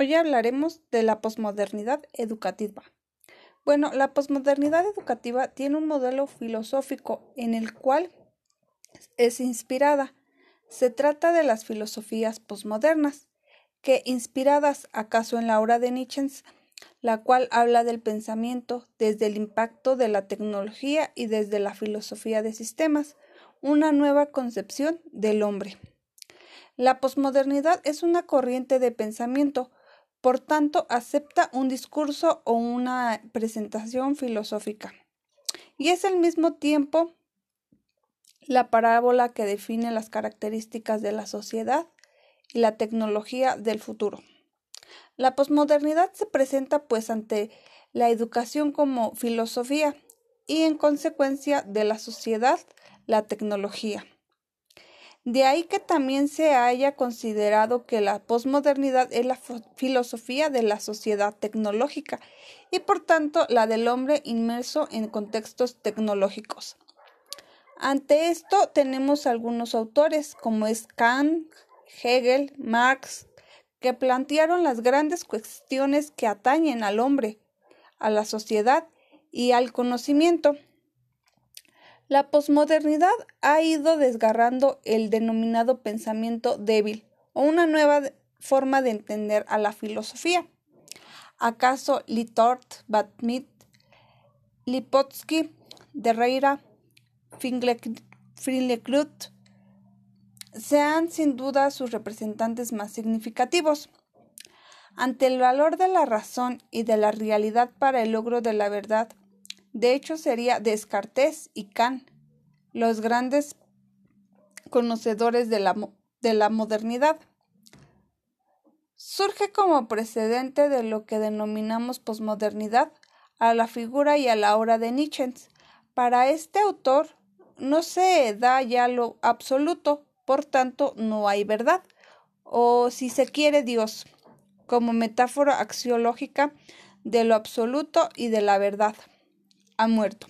Hoy hablaremos de la posmodernidad educativa. Bueno, la posmodernidad educativa tiene un modelo filosófico en el cual es inspirada. Se trata de las filosofías posmodernas, que inspiradas acaso en la obra de Nietzsche, la cual habla del pensamiento desde el impacto de la tecnología y desde la filosofía de sistemas, una nueva concepción del hombre. La posmodernidad es una corriente de pensamiento por tanto, acepta un discurso o una presentación filosófica. Y es al mismo tiempo la parábola que define las características de la sociedad y la tecnología del futuro. La posmodernidad se presenta pues ante la educación como filosofía y en consecuencia de la sociedad la tecnología. De ahí que también se haya considerado que la posmodernidad es la filosofía de la sociedad tecnológica y por tanto la del hombre inmerso en contextos tecnológicos. Ante esto tenemos algunos autores como es Kant, Hegel, Marx, que plantearon las grandes cuestiones que atañen al hombre, a la sociedad y al conocimiento. La posmodernidad ha ido desgarrando el denominado pensamiento débil o una nueva forma de entender a la filosofía. ¿Acaso Litort, Batmit, Lipotsky, Derreira, Finlecrut sean sin duda sus representantes más significativos? Ante el valor de la razón y de la realidad para el logro de la verdad, de hecho, sería Descartes y Kant los grandes conocedores de la, de la modernidad. Surge como precedente de lo que denominamos posmodernidad a la figura y a la obra de Nietzsche. Para este autor no se da ya lo absoluto, por tanto no hay verdad, o si se quiere Dios, como metáfora axiológica de lo absoluto y de la verdad ha muerto.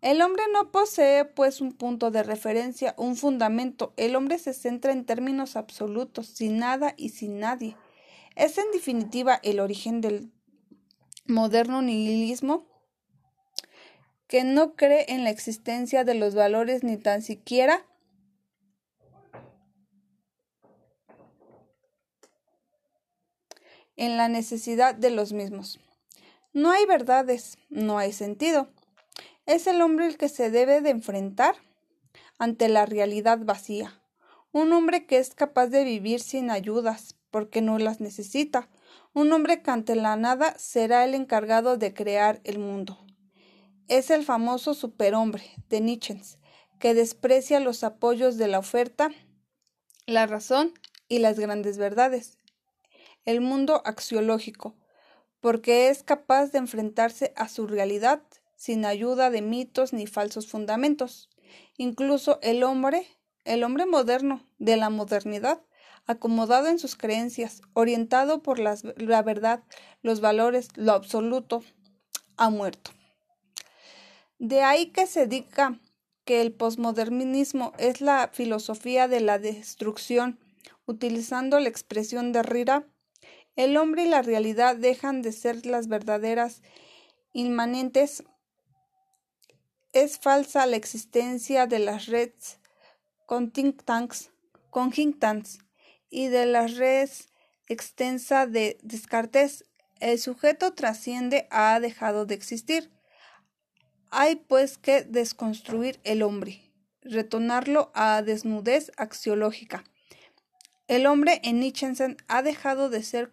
El hombre no posee, pues, un punto de referencia, un fundamento. El hombre se centra en términos absolutos, sin nada y sin nadie. Es, en definitiva, el origen del moderno nihilismo que no cree en la existencia de los valores ni tan siquiera en la necesidad de los mismos. No hay verdades, no hay sentido. Es el hombre el que se debe de enfrentar ante la realidad vacía. Un hombre que es capaz de vivir sin ayudas, porque no las necesita. Un hombre que ante la nada será el encargado de crear el mundo. Es el famoso superhombre de Nietzsche, que desprecia los apoyos de la oferta, la razón y las grandes verdades. El mundo axiológico, porque es capaz de enfrentarse a su realidad sin ayuda de mitos ni falsos fundamentos. Incluso el hombre, el hombre moderno de la modernidad, acomodado en sus creencias, orientado por la verdad, los valores, lo absoluto, ha muerto. De ahí que se diga que el posmodernismo es la filosofía de la destrucción, utilizando la expresión de Rira el hombre y la realidad dejan de ser las verdaderas inmanentes. Es falsa la existencia de las redes con think tanks, con think tanks y de las redes extensa de Descartes. El sujeto trasciende, ha dejado de existir. Hay pues que desconstruir el hombre, retornarlo a desnudez axiológica. El hombre en Nietzsche ha dejado de ser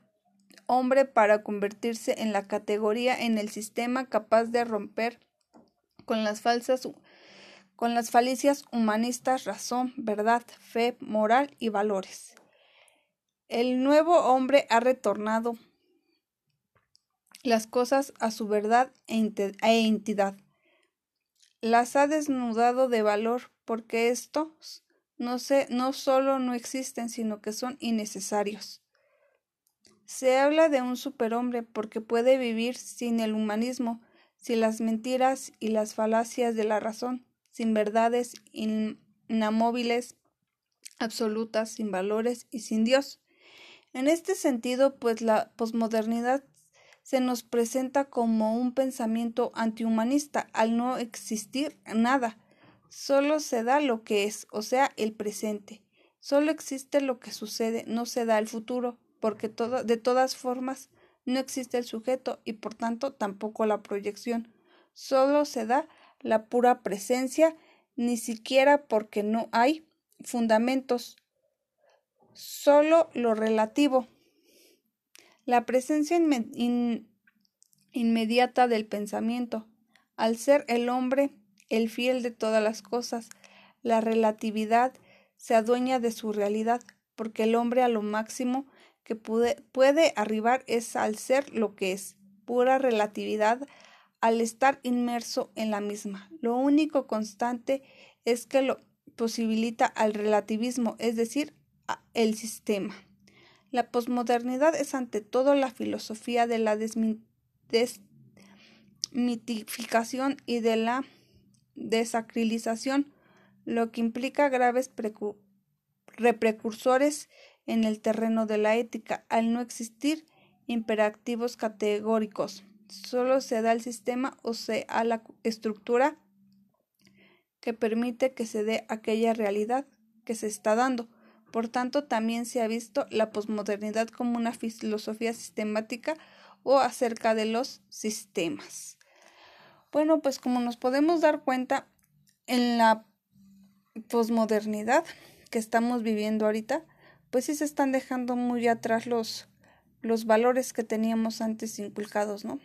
hombre para convertirse en la categoría en el sistema capaz de romper con las falsas con las falicias humanistas razón, verdad, fe, moral y valores. El nuevo hombre ha retornado las cosas a su verdad e, e entidad. Las ha desnudado de valor porque estos no, se, no solo no existen, sino que son innecesarios. Se habla de un superhombre porque puede vivir sin el humanismo, sin las mentiras y las falacias de la razón, sin verdades inamovibles, absolutas, sin valores y sin Dios. En este sentido, pues la posmodernidad se nos presenta como un pensamiento antihumanista al no existir nada. Solo se da lo que es, o sea, el presente. Solo existe lo que sucede, no se da el futuro, porque de todas formas no existe el sujeto y por tanto tampoco la proyección. Solo se da la pura presencia, ni siquiera porque no hay fundamentos, solo lo relativo. La presencia inmediata del pensamiento, al ser el hombre el fiel de todas las cosas, la relatividad se adueña de su realidad, porque el hombre a lo máximo que puede arribar es al ser lo que es, pura relatividad, al estar inmerso en la misma. Lo único constante es que lo posibilita al relativismo, es decir, el sistema. La posmodernidad es ante todo la filosofía de la desmitificación y de la desacrilización, lo que implica graves reprecursores en el terreno de la ética, al no existir imperativos categóricos. Solo se da el sistema o se a la estructura que permite que se dé aquella realidad que se está dando. Por tanto, también se ha visto la posmodernidad como una filosofía sistemática o acerca de los sistemas. Bueno, pues como nos podemos dar cuenta, en la posmodernidad que estamos viviendo ahorita, pues sí se están dejando muy atrás los, los valores que teníamos antes inculcados, ¿no?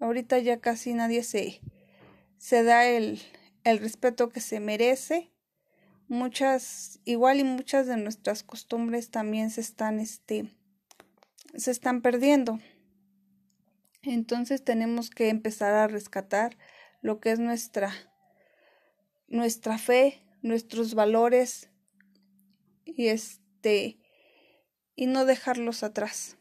Ahorita ya casi nadie se, se da el, el respeto que se merece. Muchas, igual y muchas de nuestras costumbres también se están, este, se están perdiendo. Entonces tenemos que empezar a rescatar lo que es nuestra, nuestra fe, nuestros valores y este, y no dejarlos atrás.